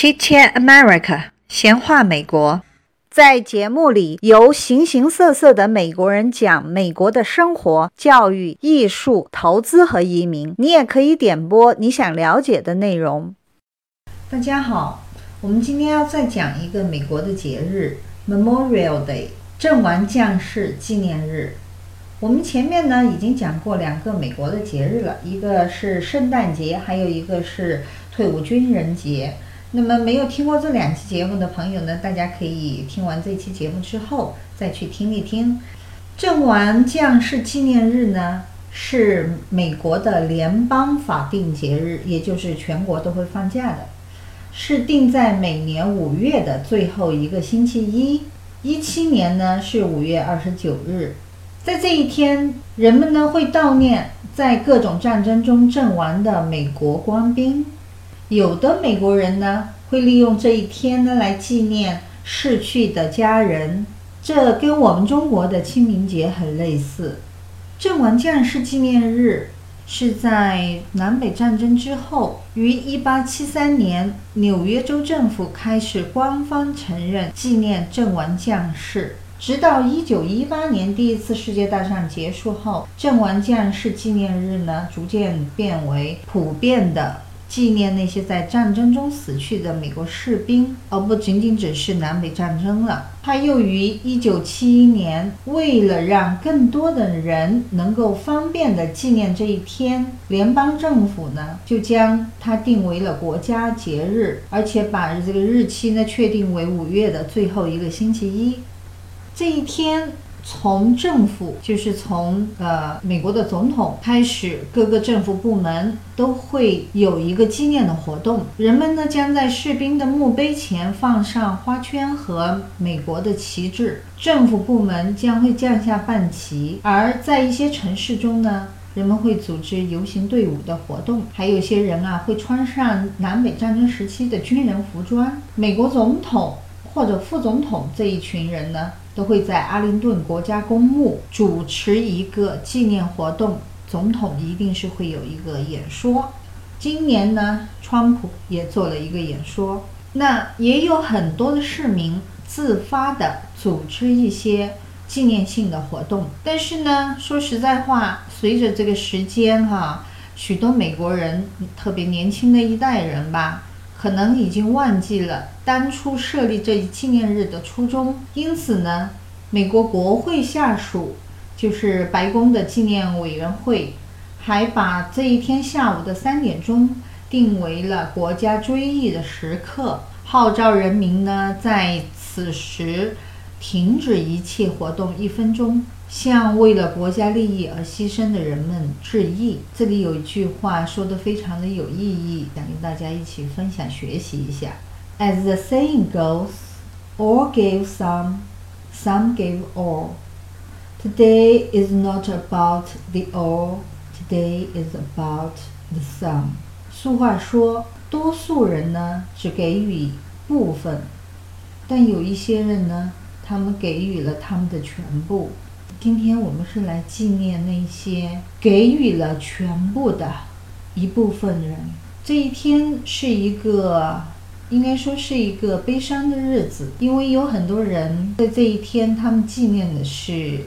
Chit Chat America，闲话美国。在节目里，由形形色色的美国人讲美国的生活、教育、艺术、投资和移民。你也可以点播你想了解的内容。大家好，我们今天要再讲一个美国的节日 ——Memorial Day，阵亡将士纪念日。我们前面呢已经讲过两个美国的节日了，一个是圣诞节，还有一个是退伍军人节。那么没有听过这两期节目的朋友呢，大家可以听完这期节目之后再去听一听。阵亡将士纪念日呢是美国的联邦法定节日，也就是全国都会放假的，是定在每年五月的最后一个星期一。一七年呢是五月二十九日，在这一天，人们呢会悼念在各种战争中阵亡的美国官兵。有的美国人呢，会利用这一天呢来纪念逝去的家人，这跟我们中国的清明节很类似。阵亡将士纪念日是在南北战争之后，于1873年纽约州政府开始官方承认纪念阵亡将士，直到1918年第一次世界大战结束后，阵亡将士纪念日呢逐渐变为普遍的。纪念那些在战争中死去的美国士兵，而不仅仅只是南北战争了。他又于1971年，为了让更多的人能够方便地纪念这一天，联邦政府呢就将它定为了国家节日，而且把这个日期呢确定为五月的最后一个星期一。这一天。从政府，就是从呃美国的总统开始，各个政府部门都会有一个纪念的活动。人们呢将在士兵的墓碑前放上花圈和美国的旗帜，政府部门将会降下半旗。而在一些城市中呢，人们会组织游行队伍的活动，还有些人啊会穿上南北战争时期的军人服装。美国总统或者副总统这一群人呢？都会在阿灵顿国家公墓主持一个纪念活动，总统一定是会有一个演说。今年呢，川普也做了一个演说。那也有很多的市民自发的组织一些纪念性的活动。但是呢，说实在话，随着这个时间哈，许多美国人，特别年轻的一代人吧。可能已经忘记了当初设立这一纪念日的初衷，因此呢，美国国会下属就是白宫的纪念委员会，还把这一天下午的三点钟定为了国家追忆的时刻，号召人民呢在此时停止一切活动一分钟。向为了国家利益而牺牲的人们致意。这里有一句话说的非常的有意义，想跟大家一起分享学习一下。As the saying goes, all gave some, some gave all. Today is not about the all, today is about the some. 俗话说，多数人呢只给予部分，但有一些人呢，他们给予了他们的全部。今天我们是来纪念那些给予了全部的一部分人。这一天是一个，应该说是一个悲伤的日子，因为有很多人在这一天，他们纪念的是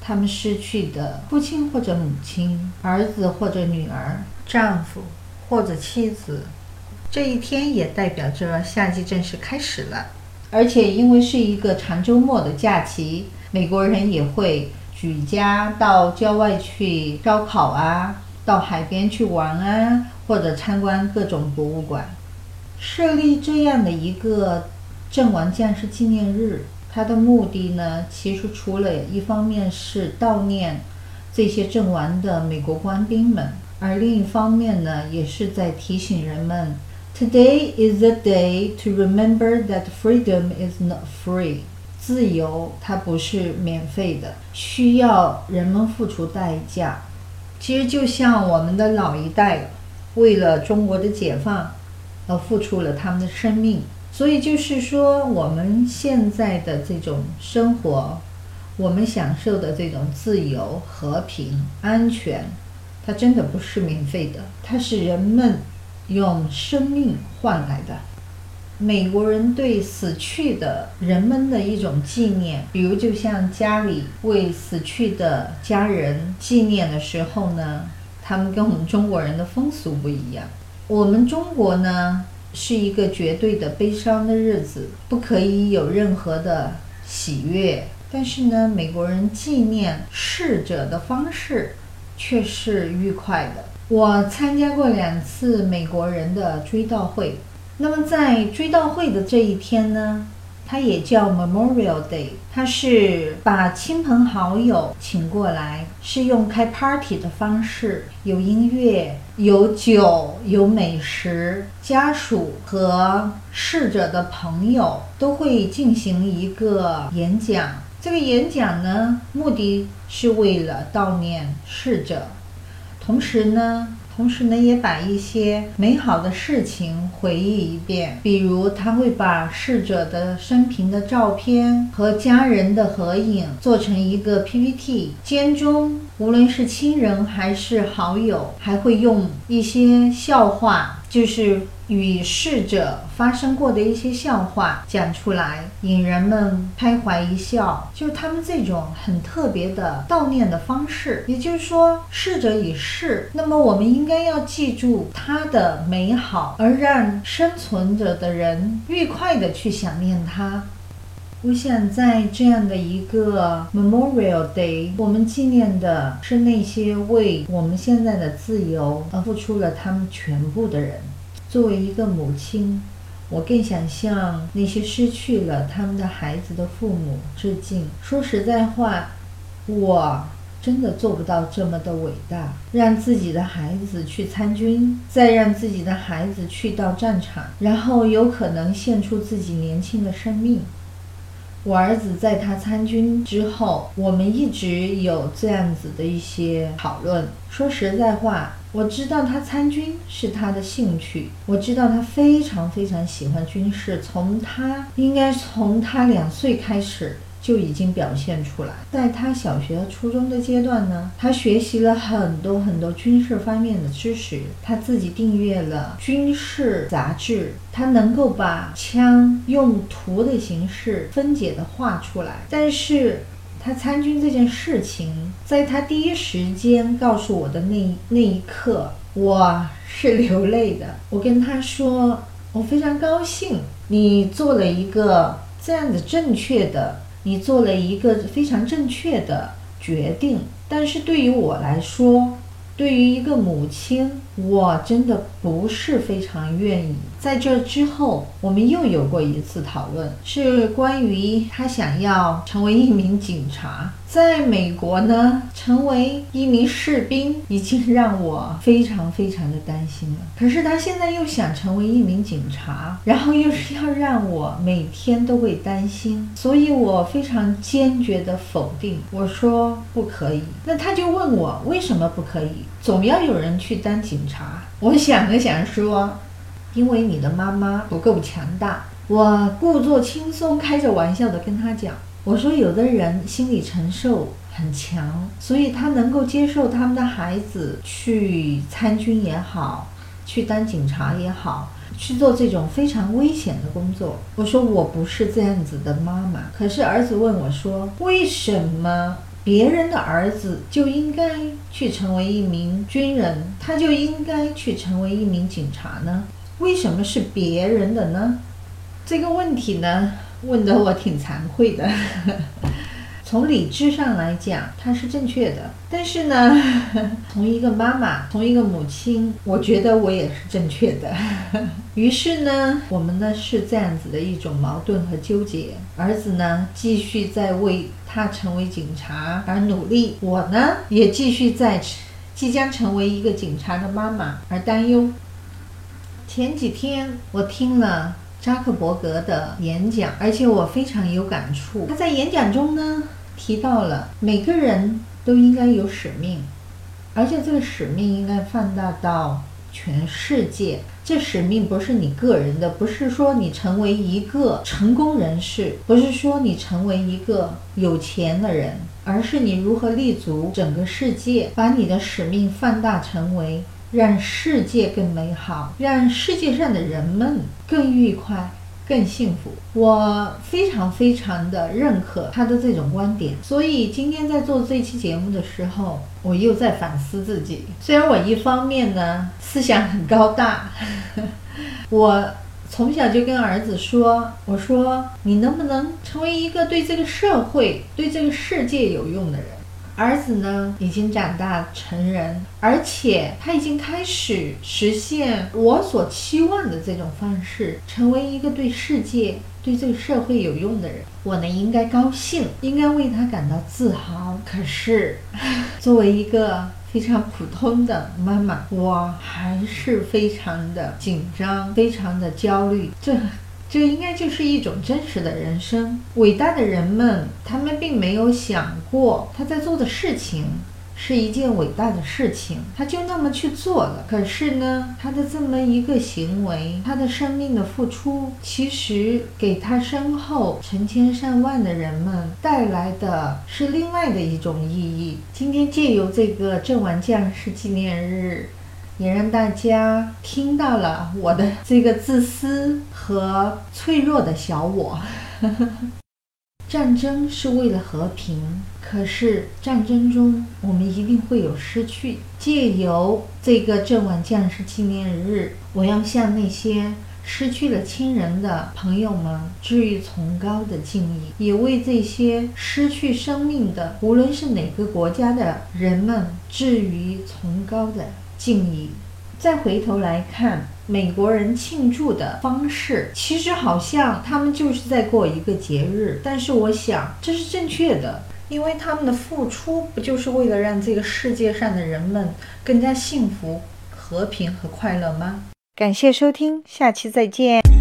他们失去的父亲或者母亲、儿子或者女儿、丈夫或者妻子。这一天也代表着夏季正式开始了，而且因为是一个长周末的假期，美国人也会。举家到郊外去烧烤啊，到海边去玩啊，或者参观各种博物馆。设立这样的一个阵亡将士纪念日，它的目的呢，其实除了一方面是悼念这些阵亡的美国官兵们，而另一方面呢，也是在提醒人们：Today is the day to remember that freedom is not free. 自由它不是免费的，需要人们付出代价。其实就像我们的老一代，为了中国的解放而付出了他们的生命。所以就是说，我们现在的这种生活，我们享受的这种自由、和平、安全，它真的不是免费的，它是人们用生命换来的。美国人对死去的人们的一种纪念，比如就像家里为死去的家人纪念的时候呢，他们跟我们中国人的风俗不一样。我们中国呢是一个绝对的悲伤的日子，不可以有任何的喜悦。但是呢，美国人纪念逝者的方式却是愉快的。我参加过两次美国人的追悼会。那么在追悼会的这一天呢，它也叫 Memorial Day，它是把亲朋好友请过来，是用开 party 的方式，有音乐、有酒、有美食，家属和逝者的朋友都会进行一个演讲。这个演讲呢，目的是为了悼念逝者，同时呢。同时呢，也把一些美好的事情回忆一遍，比如他会把逝者的生平的照片和家人的合影做成一个 PPT，间中无论是亲人还是好友，还会用一些笑话，就是。与逝者发生过的一些笑话讲出来，引人们开怀一笑，就是他们这种很特别的悼念的方式。也就是说，逝者已逝，那么我们应该要记住他的美好，而让生存着的人愉快的去想念他。我想在这样的一个 Memorial Day，我们纪念的是那些为我们现在的自由而付出了他们全部的人。作为一个母亲，我更想向那些失去了他们的孩子的父母致敬。说实在话，我真的做不到这么的伟大，让自己的孩子去参军，再让自己的孩子去到战场，然后有可能献出自己年轻的生命。我儿子在他参军之后，我们一直有这样子的一些讨论。说实在话。我知道他参军是他的兴趣，我知道他非常非常喜欢军事，从他应该从他两岁开始就已经表现出来。在他小学、初中的阶段呢，他学习了很多很多军事方面的知识，他自己订阅了军事杂志，他能够把枪用图的形式分解的画出来，但是。他参军这件事情，在他第一时间告诉我的那那一刻，我是流泪的。我跟他说，我非常高兴你做了一个这样的正确的，你做了一个非常正确的决定。但是对于我来说，对于一个母亲，我真的不是非常愿意。在这之后，我们又有过一次讨论，是关于他想要成为一名警察。在美国呢，成为一名士兵已经让我非常非常的担心了。可是他现在又想成为一名警察，然后又是要让我每天都会担心，所以我非常坚决的否定。我说不可以。那他就问我为什么不可以？总要有人去当警察。我想了想说，因为你的妈妈不够强大。我故作轻松，开着玩笑的跟他讲。我说，有的人心理承受很强，所以他能够接受他们的孩子去参军也好，去当警察也好，去做这种非常危险的工作。我说我不是这样子的妈妈。可是儿子问我说，为什么别人的儿子就应该去成为一名军人，他就应该去成为一名警察呢？为什么是别人的呢？这个问题呢？问得我挺惭愧的。从理智上来讲，他是正确的。但是呢，从一个妈妈，从一个母亲，我觉得我也是正确的。于是呢，我们呢是这样子的一种矛盾和纠结。儿子呢，继续在为他成为警察而努力；我呢，也继续在即将成为一个警察的妈妈而担忧。前几天我听了。扎克伯格的演讲，而且我非常有感触。他在演讲中呢提到了每个人都应该有使命，而且这个使命应该放大到全世界。这使命不是你个人的，不是说你成为一个成功人士，不是说你成为一个有钱的人，而是你如何立足整个世界，把你的使命放大成为。让世界更美好，让世界上的人们更愉快、更幸福。我非常非常的认可他的这种观点，所以今天在做这期节目的时候，我又在反思自己。虽然我一方面呢思想很高大，我从小就跟儿子说：“我说你能不能成为一个对这个社会、对这个世界有用的人？”儿子呢，已经长大成人，而且他已经开始实现我所期望的这种方式，成为一个对世界、对这个社会有用的人。我呢，应该高兴，应该为他感到自豪。可是，作为一个非常普通的妈妈，我还是非常的紧张，非常的焦虑。这。这应该就是一种真实的人生。伟大的人们，他们并没有想过他在做的事情是一件伟大的事情，他就那么去做了。可是呢，他的这么一个行为，他的生命的付出，其实给他身后成千上万的人们带来的是另外的一种意义。今天借由这个阵亡将士纪念日。也让大家听到了我的这个自私和脆弱的小我。战争是为了和平，可是战争中我们一定会有失去。借由这个阵亡将士纪念日，我要向那些失去了亲人的朋友们致以崇高的敬意，也为这些失去生命的，无论是哪个国家的人们致以崇高的。敬意。再回头来看，美国人庆祝的方式，其实好像他们就是在过一个节日。但是我想这是正确的，因为他们的付出不就是为了让这个世界上的人们更加幸福、和平和快乐吗？感谢收听，下期再见。